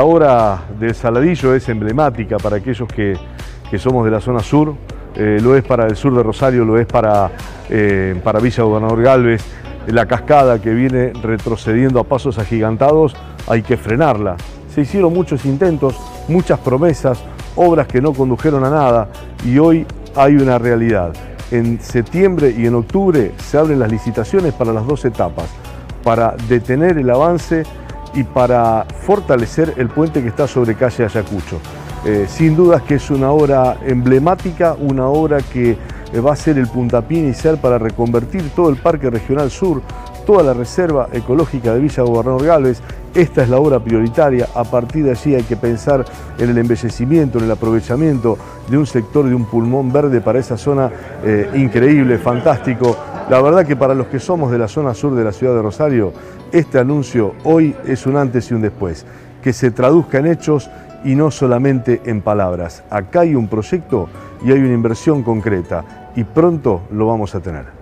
La obra del Saladillo es emblemática para aquellos que, somos de la zona sur, eh, lo es para el sur de Rosario, lo es para, eh, para Villa Gobernador Galvez. La cascada que viene retrocediendo a pasos agigantados, hay que frenarla. Se hicieron muchos intentos, muchas promesas, obras que no condujeron a nada y hoy hay una realidad. En septiembre y en octubre se abren las licitaciones para las dos etapas, para detener el avance y para fortalecer el puente que está sobre calle Ayacucho. Eh, sin dudas que es una obra emblemática, una obra que eh, va a ser el puntapié inicial para reconvertir todo el Parque Regional Sur, toda la reserva ecológica de Villa Gobernador Galvez. Esta es la obra prioritaria, a partir de allí hay que pensar en el embellecimiento, en el aprovechamiento de un sector, de un pulmón verde para esa zona eh, increíble, fantástico. La verdad que para los que somos de la zona sur de la ciudad de Rosario, este anuncio hoy es un antes y un después, que se traduzca en hechos y no solamente en palabras. Acá hay un proyecto y hay una inversión concreta y pronto lo vamos a tener.